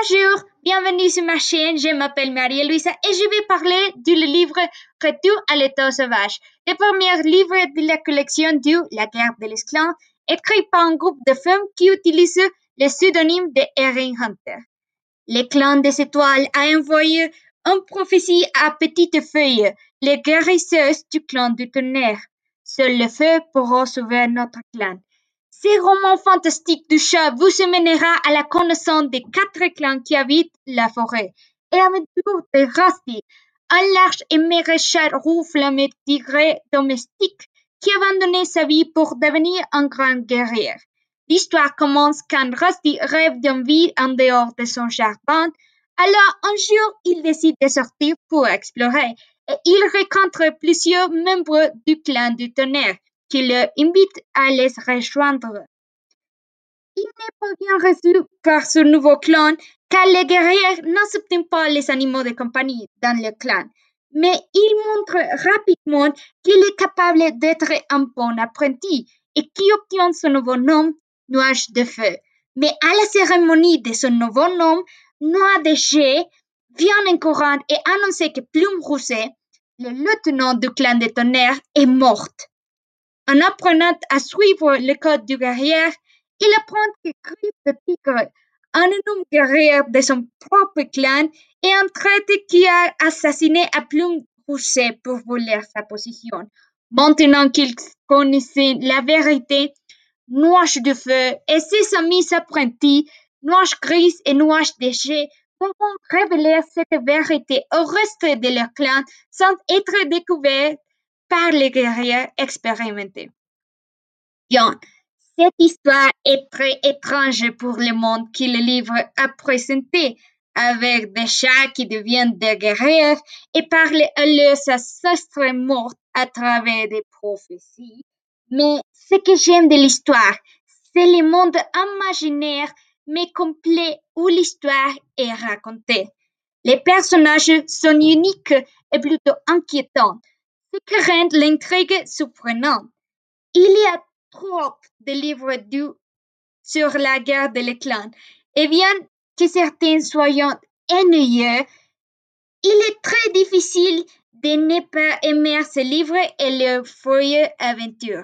Bonjour, bienvenue sur ma chaîne, je m'appelle Maria-Luisa et je vais parler du livre Retour à l'état sauvage, le premier livre de la collection du La guerre des clans, écrit par un groupe de femmes qui utilisent le pseudonyme de Erin Hunter. Le clan des étoiles a envoyé une prophétie à Petite Feuille, les guérisseuses du clan du tonnerre. Seul le feu pourra sauver notre clan. Ce roman fantastique du chat vous mènera à la connaissance des quatre clans qui habitent la forêt et aventure de Rusty, un large et maigre chat roux flammé tigre domestique qui a abandonné sa vie pour devenir un grand guerrier. L'histoire commence quand Rusty rêve d'une vie en dehors de son jardin. Alors un jour, il décide de sortir pour explorer et il rencontre plusieurs membres du clan du tonnerre qui le invite à les rejoindre. Il n'est pas bien reçu par ce nouveau clan car les guerriers n'acceptent pas les animaux de compagnie dans le clan. Mais il montre rapidement qu'il est capable d'être un bon apprenti et qui obtient son nouveau nom, Nuage de Feu. Mais à la cérémonie de son nouveau nom, Noix de Jet vient en courant et annonce que Plume Rousset, le lieutenant du clan des tonnerres, est morte. En apprenant à suivre le code du guerrier, il apprend que Griffe de Tigre, un homme guerrier de son propre clan, est un traître qui a assassiné à Plume pour voler sa position. Maintenant qu'il connaissait la vérité, Nuage de Feu et ses amis apprentis, Nuage Grise et Nuage Déchet, pourront révéler cette vérité au reste de leur clan sans être découverts par les guerriers expérimentés. Bien, cette histoire est très étrange pour le monde que le livre a présenté, avec des chats qui deviennent des guerriers et parlent à leurs ancêtres morts à travers des prophéties. Mais ce que j'aime de l'histoire, c'est le monde imaginaire mais complet où l'histoire est racontée. Les personnages sont uniques et plutôt inquiétants, ce qui rend l'intrigue surprenante. Il y a trop de livres sur la guerre de l'éclat, et bien que certains soient ennuyeux, il est très difficile de ne pas aimer ce livre et le feuille aventure.